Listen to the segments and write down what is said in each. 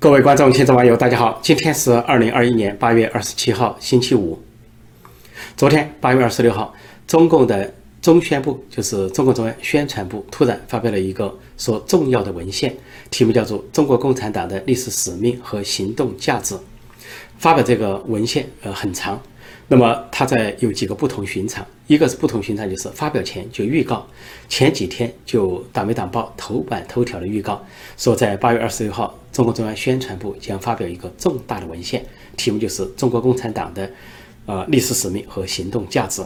各位观众、听众、网友，大家好！今天是二零二一年八月二十七号，星期五。昨天八月二十六号，中共的中宣部，就是中共中央宣传部，突然发表了一个说重要的文献，题目叫做《中国共产党的历史使命和行动价值》。发表这个文献，呃，很长。那么它在有几个不同寻常，一个是不同寻常，就是发表前就预告，前几天就党媒党报头版头条的预告，说在八月二十六号，中共中央宣传部将发表一个重大的文献，题目就是中国共产党的，呃历史使命和行动价值。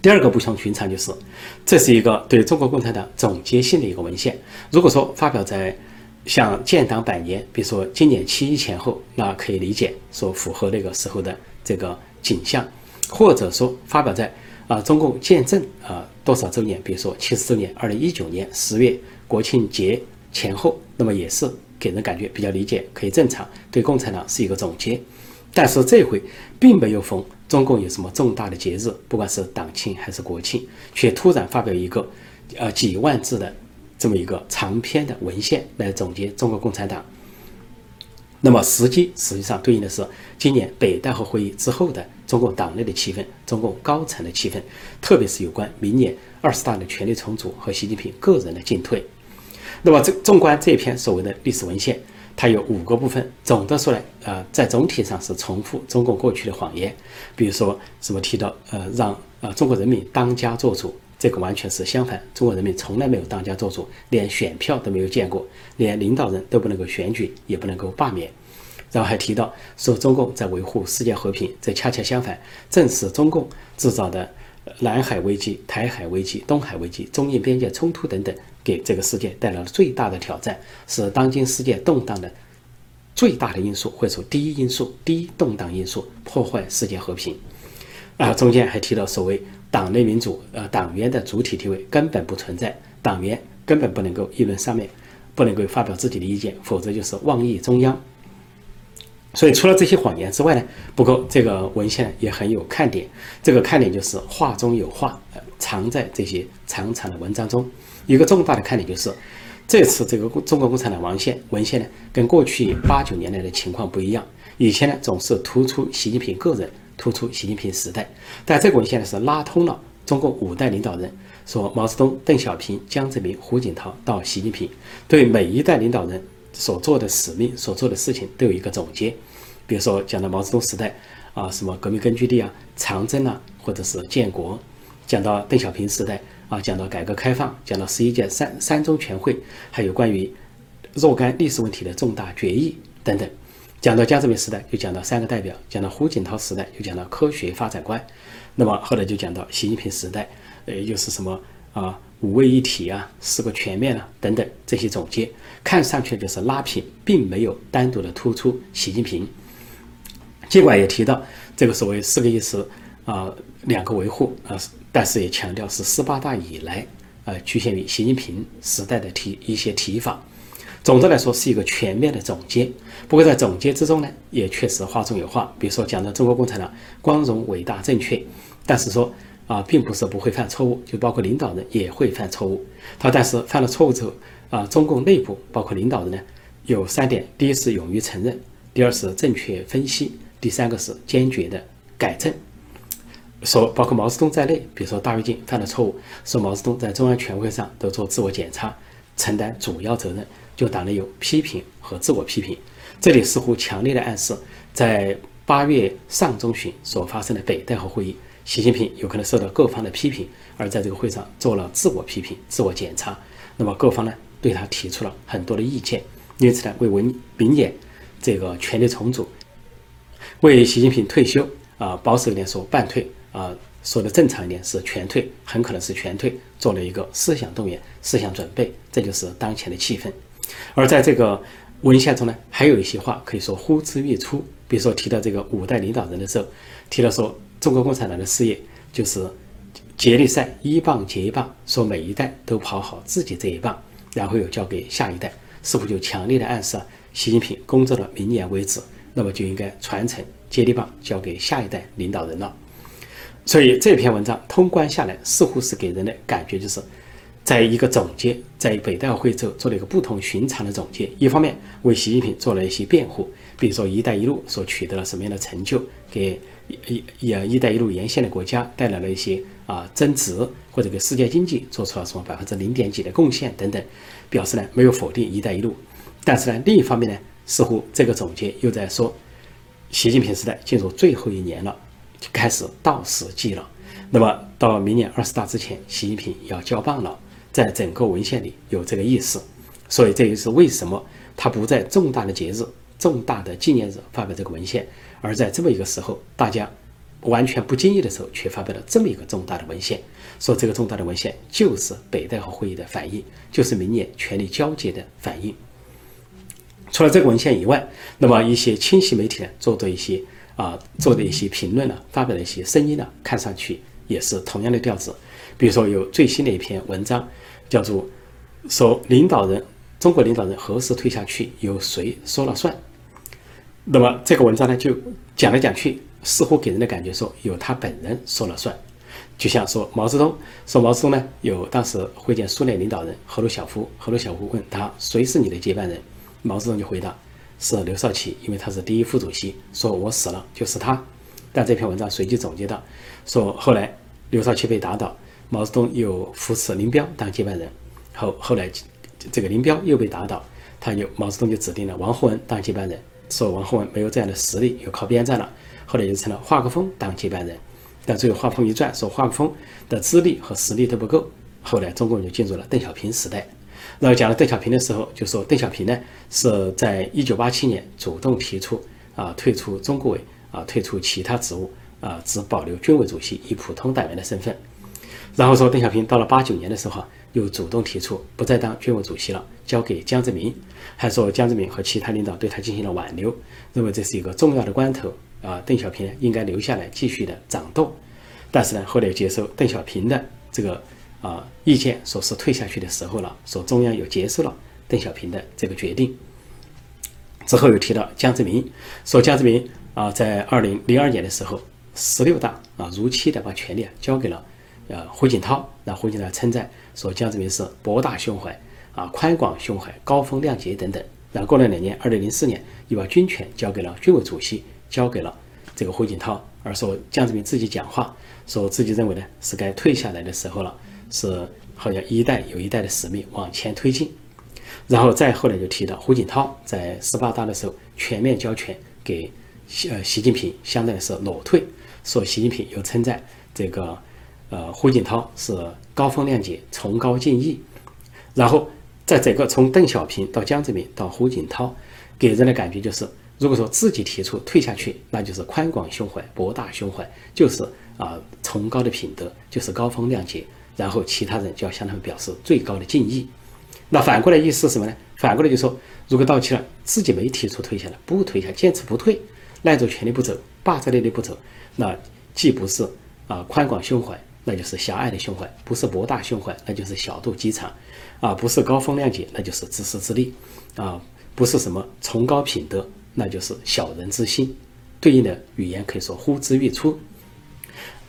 第二个不同寻常就是，这是一个对中国共产党总结性的一个文献。如果说发表在像建党百年，比如说今年七一前后，那可以理解说符合那个时候的。这个景象，或者说发表在啊中共建政啊多少周年，比如说七十周年，二零一九年十月国庆节前后，那么也是给人感觉比较理解，可以正常对共产党是一个总结。但是这回并没有逢中共有什么重大的节日，不管是党庆还是国庆，却突然发表一个呃几万字的这么一个长篇的文献来总结中国共产党。那么实际实际上对应的是今年北戴河会议之后的中共党内的气氛，中共高层的气氛，特别是有关明年二十大的权力重组和习近平个人的进退。那么这纵观这篇所谓的历史文献，它有五个部分。总的说来，呃，在总体上是重复中共过去的谎言，比如说什么提到呃让呃中国人民当家作主。这个完全是相反，中国人民从来没有当家作主，连选票都没有见过，连领导人都不能够选举，也不能够罢免。然后还提到说中共在维护世界和平，这恰恰相反，正是中共制造的南海危机、台海危机、东海危机、中印边界冲突等等，给这个世界带来了最大的挑战，是当今世界动荡的最大的因素，或者说第一因素、第一动荡因素，破坏世界和平。啊，中间还提到所谓。党内民主，呃，党员的主体地位根本不存在，党员根本不能够议论上面，不能够发表自己的意见，否则就是妄议中央。所以除了这些谎言之外呢，不过这个文献也很有看点，这个看点就是话中有话，藏在这些长长的文章中。一个重大的看点就是，这次这个中国共产党文献文献呢，跟过去八九年来的情况不一样，以前呢总是突出习近平个人。突出习近平时代，但这个文献呢是拉通了中共五代领导人，说毛泽东、邓小平、江泽民、胡锦涛到习近平，对每一代领导人所做的使命、所做的事情都有一个总结。比如说讲到毛泽东时代啊，什么革命根据地啊、长征啊，或者是建国；讲到邓小平时代啊，讲到改革开放，讲到十一届三三中全会，还有关于若干历史问题的重大决议等等。讲到江泽民时代，就讲到三个代表；讲到胡锦涛时代，就讲到科学发展观。那么后来就讲到习近平时代，呃，又是什么啊？五位一体啊，四个全面啊，等等这些总结，看上去就是拉平，并没有单独的突出习近平。尽管也提到这个所谓四个意思啊，两个维护啊，但是也强调是十八大以来，啊，局限于习近平时代的提一些提法。总的来说是一个全面的总结，不过在总结之中呢，也确实话中有话。比如说讲到中国共产党光荣、伟大、正确，但是说啊，并不是不会犯错误，就包括领导人也会犯错误。他但是犯了错误之后啊，中共内部包括领导人呢，有三点：第一是勇于承认，第二是正确分析，第三个是坚决的改正。说包括毛泽东在内，比如说大跃进犯了错误，说毛泽东在中央全会上都做自我检查，承担主要责任。就党内有批评和自我批评，这里似乎强烈的暗示，在八月上中旬所发生的北戴河会议，习近平有可能受到各方的批评，而在这个会上做了自我批评、自我检查。那么各方呢对他提出了很多的意见，因此呢为文明年这个权力重组，为习近平退休啊保守一点说半退啊说的正常一点是全退，很可能是全退，做了一个思想动员、思想准备，这就是当前的气氛。而在这个文献中呢，还有一些话可以说呼之欲出。比如说提到这个五代领导人的时候，提到说中国共产党的事业就是接力赛，一棒接一棒，说每一代都跑好自己这一棒，然后又交给下一代，似乎就强烈的暗示习近平工作到明年为止，那么就应该传承接力棒交给下一代领导人了。所以这篇文章通关下来，似乎是给人的感觉就是。在一个总结，在北戴河会之后做了一个不同寻常的总结。一方面为习近平做了一些辩护，比如说“一带一路”所取得了什么样的成就，给一“一一带一路”沿线的国家带来了一些啊增值，或者给世界经济做出了什么百分之零点几的贡献等等，表示呢没有否定“一带一路”。但是呢，另一方面呢，似乎这个总结又在说，习近平时代进入最后一年了，就开始倒时计了。那么到明年二十大之前，习近平要交棒了。在整个文献里有这个意思，所以这也是为什么他不在重大的节日、重大的纪念日发表这个文献，而在这么一个时候，大家完全不经意的时候，却发表了这么一个重大的文献。说这个重大的文献就是北戴河会议的反应，就是明年权力交接的反应。除了这个文献以外，那么一些清晰媒体呢，做的一些啊，做的一些评论呢，发表的一些声音呢，看上去也是同样的调子。比如说有最新的一篇文章。叫做说领导人，中国领导人何时退下去，由谁说了算？那么这个文章呢，就讲来讲去，似乎给人的感觉说由他本人说了算。就像说毛泽东，说毛泽东呢有当时会见苏联领导人赫鲁晓夫，赫鲁晓夫问他谁是你的接班人，毛泽东就回答是刘少奇，因为他是第一副主席，说我死了就是他。但这篇文章随即总结到，说后来刘少奇被打倒。毛泽东又扶持林彪当接班人，后后来这个林彪又被打倒，他就毛泽东就指定了王洪文当接班人，说王洪文没有这样的实力，又靠边站了，后来就成了华国锋当接班人，但最后华国锋一转，说华国锋的资历和实力都不够，后来中国就进入了邓小平时代。然后讲到邓小平的时候，就说邓小平呢是在一九八七年主动提出啊退出中国委啊退出其他职务啊只保留军委主席以普通党员的身份。然后说，邓小平到了八九年的时候，又主动提出不再当军委主席了，交给江泽民。还说江泽民和其他领导对他进行了挽留，认为这是一个重要的关头啊，邓小平应该留下来继续的掌舵。但是呢，后来接受邓小平的这个啊意见，说是退下去的时候了，说中央又接受了邓小平的这个决定。之后又提到江泽民，说江泽民啊，在二零零二年的时候，十六大啊如期的把权力交给了。呃，胡锦涛，那胡锦涛称赞说江泽民是博大胸怀啊，宽广胸怀，高风亮节等等。然后过了两年，二零零四年又把军权交给了军委主席，交给了这个胡锦涛，而说江泽民自己讲话，说自己认为呢是该退下来的时候了，是好像一代有一代的使命往前推进。然后再后来就提到胡锦涛在十八大的时候全面交权给习呃习近平，相当于是裸退，说习近平又称赞这个。呃，胡锦涛是高风亮节、崇高敬意，然后在整个从邓小平到江泽民到胡锦涛，给人的感觉就是，如果说自己提出退下去，那就是宽广胸怀、博大胸怀，就是啊崇高的品德，就是高风亮节，然后其他人就要向他们表示最高的敬意。那反过来意思是什么呢？反过来就说，如果到期了，自己没提出退下来，不退下，坚持不退，赖着权力不走，霸在那里不走，那既不是啊宽广胸怀。那就是狭隘的胸怀，不是博大胸怀，那就是小肚鸡肠，啊，不是高风亮节，那就是自私自利，啊，不是什么崇高品德，那就是小人之心。对应的语言可以说呼之欲出。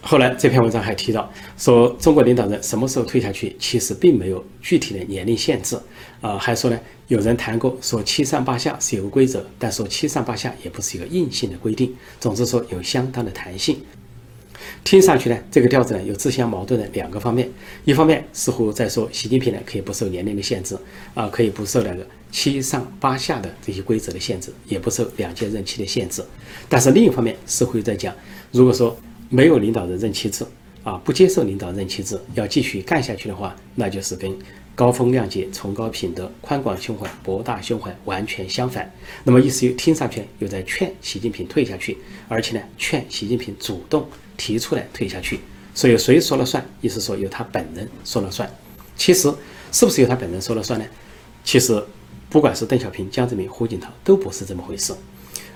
后来这篇文章还提到，说中国领导人什么时候退下去，其实并没有具体的年龄限制，啊，还说呢，有人谈过说七上八下是有个规则，但说七上八下也不是一个硬性的规定，总之说有相当的弹性。听上去呢，这个调子呢有自相矛盾的两个方面。一方面似乎在说习近平呢可以不受年龄的限制，啊，可以不受那个七上八下的这些规则的限制，也不受两届任期的限制。但是另一方面似乎又在讲，如果说没有领导人任期制，啊，不接受领导任期制，要继续干下去的话，那就是跟高风亮节、崇高品德、宽广胸怀、博大胸怀完全相反。那么意思又听上去又在劝习近平退下去，而且呢劝习近平主动。提出来退下去，所以谁说了算？意思说由他本人说了算。其实是不是由他本人说了算呢？其实不管是邓小平、江泽民、胡锦涛，都不是这么回事。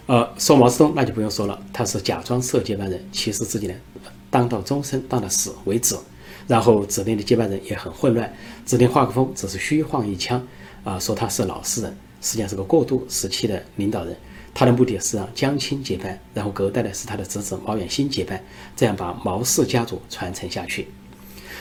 呃，说毛泽东那就不用说了，他是假装设接班人，其实自己呢当到终身，当到死为止。然后指定的接班人也很混乱，指定华国锋只是虚晃一枪啊，说他是老实人，实际上是个过渡时期的领导人。他的目的是让江青接班，然后隔代的是他的侄子毛远新接班，这样把毛氏家族传承下去。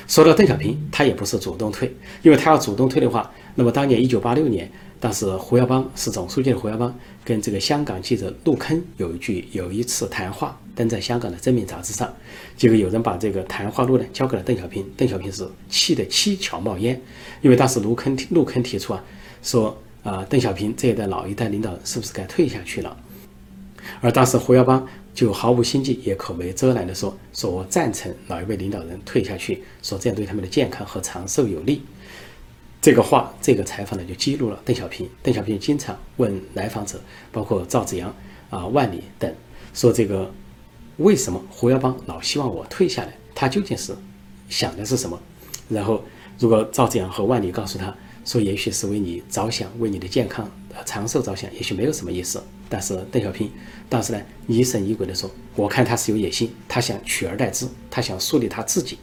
说到邓小平，他也不是主动退，因为他要主动退的话，那么当年一九八六年，当时胡耀邦是总书记的胡耀邦，跟这个香港记者陆坑有一句有一次谈话登在香港的正面杂志上，结果有人把这个谈话录呢交给了邓小平，邓小平是气得七窍冒烟，因为当时陆坑陆坑提出啊，说啊邓小平这一代老一代领导人是不是该退下去了？而当时胡耀邦。就毫无心计，也口没遮拦地说：“说我赞成老一辈领导人退下去，说这样对他们的健康和长寿有利。”这个话，这个采访呢，就激怒了邓小平。邓小平经常问来访者，包括赵紫阳、啊万里等，说这个为什么胡耀邦老希望我退下来？他究竟是想的是什么？然后，如果赵紫阳和万里告诉他说，也许是为你着想，为你的健康、长寿着想，也许没有什么意思。但是邓小平当时呢疑神疑鬼地说：“我看他是有野心，他想取而代之，他想树立他自己。”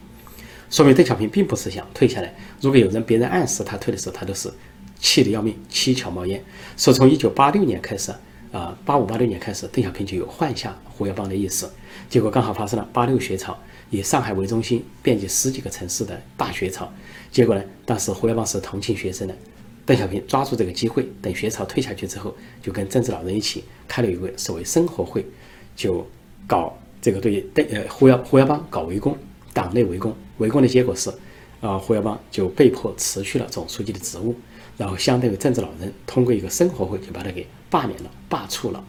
说明邓小平并不是想退下来。如果有人别人暗示他退的时候，他都是气得要命，七窍冒烟。说从一九八六年开始啊，八五八六年开始，邓小平就有换下胡耀邦的意思。结果刚好发生了八六学潮，以上海为中心，遍及十几个城市的大学潮。结果呢，当时胡耀邦是同情学生的。邓小平抓住这个机会，等学潮退下去之后，就跟政治老人一起开了一个所谓生活会，就搞这个对邓呃胡耀胡耀邦搞围攻，党内围攻，围攻的结果是，啊胡耀邦就被迫辞去了总书记的职务，然后相当于政治老人通过一个生活会就把他给罢免了、罢黜了，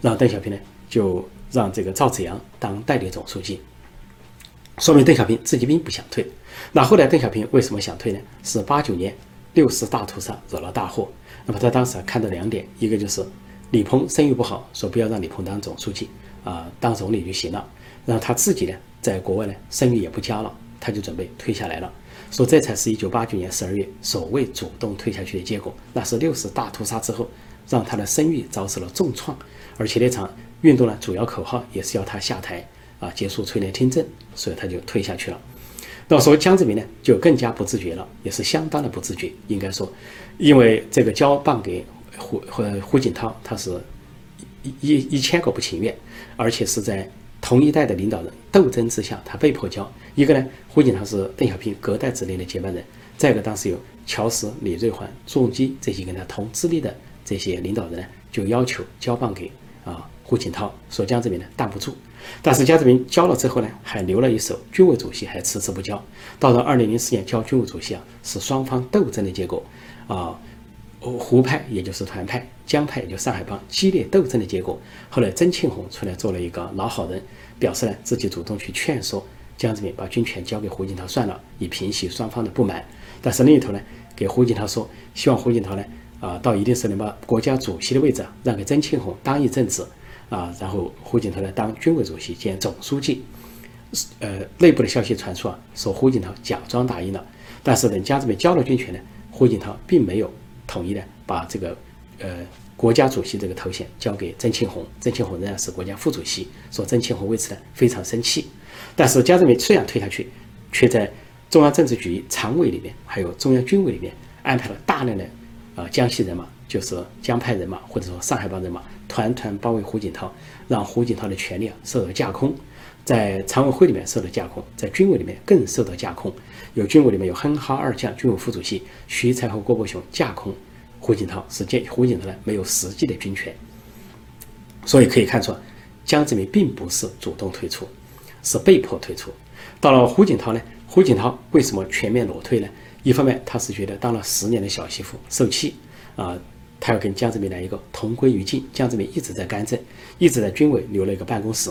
然后邓小平呢就让这个赵紫阳当代理总书记，说明邓小平自己并不想退。那后来邓小平为什么想退呢？是八九年。六四大屠杀惹了大祸，那么他当时看到两点，一个就是李鹏声誉不好，说不要让李鹏当总书记啊，当总理就行了。然后他自己呢，在国外呢声誉也不佳了，他就准备退下来了，说这才是一九八九年十二月所谓主动退下去的结果。那是六四大屠杀之后，让他的声誉遭受了重创，而且那场运动呢，主要口号也是要他下台啊，结束垂帘听政，所以他就退下去了。那说江泽民呢，就更加不自觉了，也是相当的不自觉。应该说，因为这个交棒给胡胡胡锦涛，他是一一一千个不情愿，而且是在同一代的领导人斗争之下，他被迫交。一个呢，胡锦涛是邓小平隔代之内的接班人；再一个，当时有乔石、李瑞环、朱镕基这些跟他同资历的这些领导人呢，就要求交棒给啊胡锦涛，说江泽民呢挡不住。但是江泽民交了之后呢，还留了一手，军委主席还迟迟不交。到了二零零四年交军委主席啊，是双方斗争的结果啊，胡派也就是团派，江派也就上海帮激烈斗争的结果。后来曾庆红出来做了一个老好人，表示呢自己主动去劝说江泽民把军权交给胡锦涛算了，以平息双方的不满。但是另一头呢，给胡锦涛说，希望胡锦涛呢啊到一定时候能把国家主席的位置让给曾庆红当一阵子。啊，然后胡锦涛来当军委主席兼总书记，呃，内部的消息传出啊，说胡锦涛假装答应了，但是等江泽民交了军权呢，胡锦涛并没有同意呢，把这个呃国家主席这个头衔交给曾庆红，曾庆红仍然是国家副主席，说曾庆红为此呢非常生气，但是江泽民虽然退下去，却在中央政治局常委里面，还有中央军委里面安排了大量的啊江西人马，就是江派人马或者说上海帮人马。团团包围胡锦涛，让胡锦涛的权力啊受到架空，在常委会里面受到架空，在军委里面更受到架空。有军委里面有哼哈二将、军委副主席徐才和郭伯雄架空胡锦涛，是见胡锦涛呢没有实际的军权。所以可以看出，江泽民并不是主动退出，是被迫退出。到了胡锦涛呢，胡锦涛为什么全面裸退呢？一方面他是觉得当了十年的小媳妇受气啊。他要跟江泽民来一个同归于尽。江泽民一直在干政，一直在军委留了一个办公室，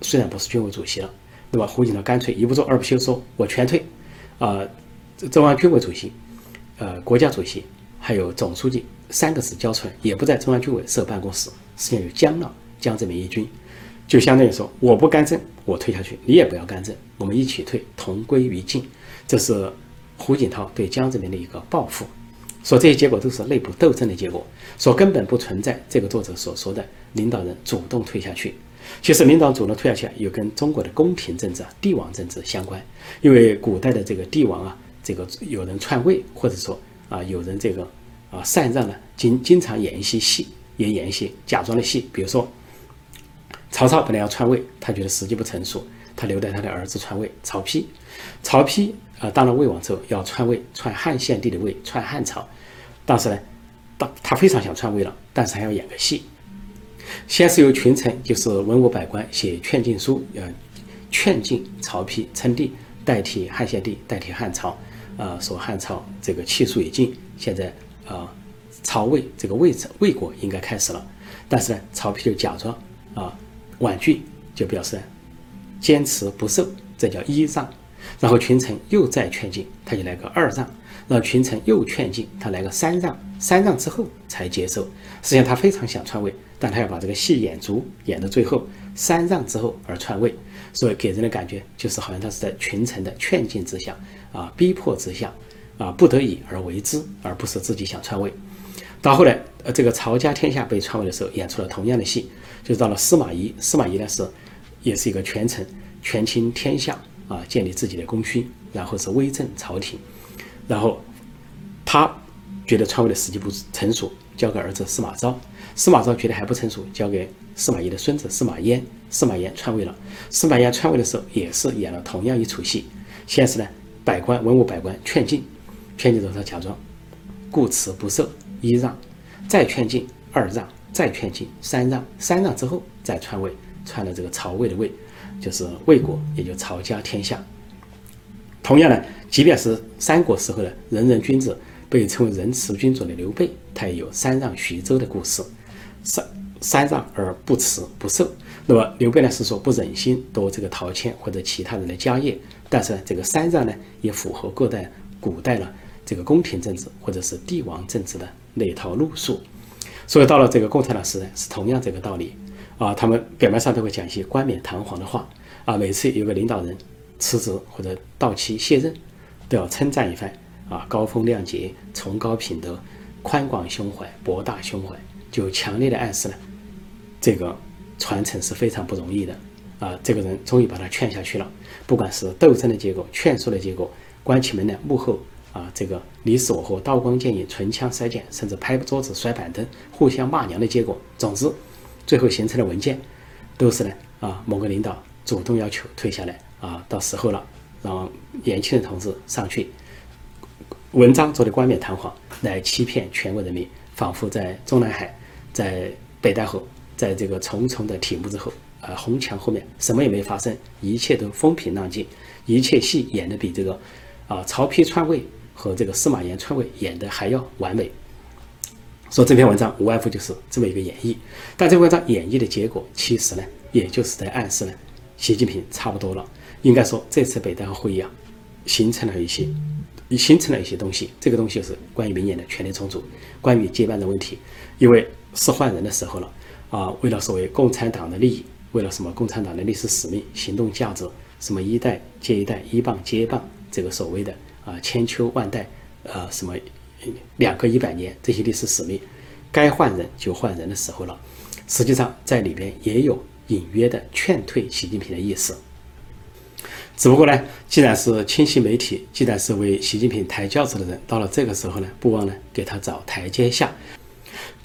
虽然不是军委主席了，那么胡锦涛干脆一不做二不休，说我全退。啊，中央军委主席、呃国家主席还有总书记三个字交出来，也不在中央军委设办公室，实际上就僵了江泽民一军，就相当于说我不干政，我退下去，你也不要干政，我们一起退，同归于尽。这是胡锦涛对江泽民的一个报复。说这些结果都是内部斗争的结果，说根本不存在这个作者所说的领导人主动退下去。其实领导主动退下去，又跟中国的宫廷政治啊、帝王政治相关。因为古代的这个帝王啊，这个有人篡位，或者说啊有人这个啊禅让呢，经经常演一些戏，也演一些假装的戏。比如说，曹操本来要篡位，他觉得时机不成熟，他留待他的儿子篡位曹丕。曹丕啊当了魏王之后要篡位，篡汉献帝的位，篡汉朝。但是呢，当他非常想篡位了，但是还要演个戏。先是由群臣，就是文武百官写劝进书，呃，劝进曹丕称帝，代替汉献帝，代替汉朝。啊，说汉朝这个气数已尽，现在啊，曹魏这个魏魏国应该开始了。但是呢，曹丕就假装啊婉拒，就表示坚持不受，这叫依让。然后群臣又再劝进，他就来个二让。让群臣又劝进，他来个三让，三让之后才接受。实际上他非常想篡位，但他要把这个戏演足，演到最后，三让之后而篡位，所以给人的感觉就是好像他是在群臣的劝进之下，啊，逼迫之下，啊，不得已而为之，而不是自己想篡位。到后来，呃，这个曹家天下被篡位的时候，演出了同样的戏，就到了司马懿。司马懿呢是，也是一个权臣，权倾天下，啊，建立自己的功勋，然后是威震朝廷。然后，他觉得篡位的时机不成熟，交给儿子司马昭。司马昭觉得还不成熟，交给司马懿的孙子司马炎。司马炎篡位了。司马炎篡位的时候，也是演了同样一出戏。先是呢，百官文武百官劝进，劝进之后他假装固辞不受，一让，再劝进，二让，再劝进，三让，三让之后再篡位，篡了这个曹魏的魏，就是魏国，也就曹家天下。同样呢，即便是三国时候的仁人君子，被称为仁慈君主的刘备，他也有三让徐州的故事。三三让而不辞不受。那么刘备呢是说不忍心夺这个陶谦或者其他人的家业，但是呢这个三让呢也符合古代古代了这个宫廷政治或者是帝王政治的那套路数。所以到了这个共产党时代是同样这个道理啊，他们表面上都会讲一些冠冕堂皇的话啊，每次有个领导人。辞职或者到期卸任，都要称赞一番啊，高风亮节，崇高品德，宽广胸怀，博大胸怀，就强烈的暗示呢，这个传承是非常不容易的啊。这个人终于把他劝下去了，不管是斗争的结果，劝说的结果，关起门来幕后啊，这个你死我活，刀光剑影，唇枪舌剑，甚至拍桌子摔板凳，互相骂娘的结果，总之，最后形成的文件，都是呢啊，某个领导主动要求退下来。啊，到时候了，让年轻的同志上去，文章做的冠冕堂皇，来欺骗全国人民，仿佛在中南海，在北戴河，在这个重重的铁幕之后，啊，红墙后面什么也没发生，一切都风平浪静，一切戏演的比这个啊曹丕篡位和这个司马炎篡位演的还要完美。说这篇文章无外乎就是这么一个演绎，但这篇文章演绎的结果，其实呢，也就是在暗示呢，习近平差不多了。应该说，这次北戴河会议啊，形成了一些，形成了一些东西。这个东西就是关于明年的权力重组，关于接班的问题。因为是换人的时候了啊，为了所谓共产党的利益，为了什么共产党的历史使命、行动价值，什么一代接一代、一棒接一棒，这个所谓的啊千秋万代，呃什么两个一百年这些历史使命，该换人就换人的时候了。实际上，在里边也有隐约的劝退习近平的意思。只不过呢，既然是清晰媒体，既然是为习近平抬轿子的人，到了这个时候呢，不忘呢给他找台阶下。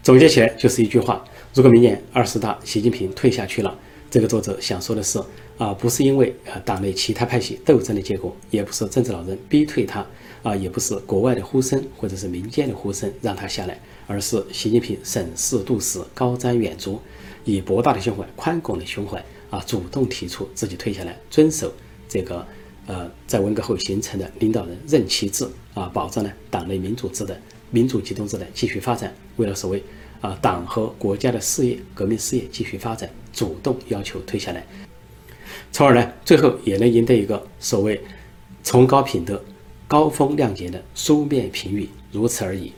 总结起来就是一句话：如果明年二十大习近平退下去了，这个作者想说的是啊，不是因为啊党内其他派系斗争的结果，也不是政治老人逼退他啊，也不是国外的呼声或者是民间的呼声让他下来，而是习近平审时度势、高瞻远瞩，以博大的胸怀、宽广的胸怀啊，主动提出自己退下来，遵守。这个呃，在文革后形成的领导人任期制啊，保障呢党内民主制的民主集中制的继续发展。为了所谓啊党和国家的事业、革命事业继续发展，主动要求退下来，从而呢，最后也能赢得一个所谓崇高品德、高风亮节的书面评语，如此而已。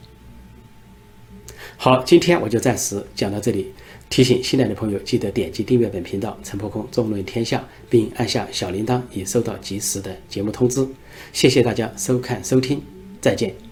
好，今天我就暂时讲到这里。提醒新来的朋友，记得点击订阅本频道“陈破空纵论天下”，并按下小铃铛，以收到及时的节目通知。谢谢大家收看收听，再见。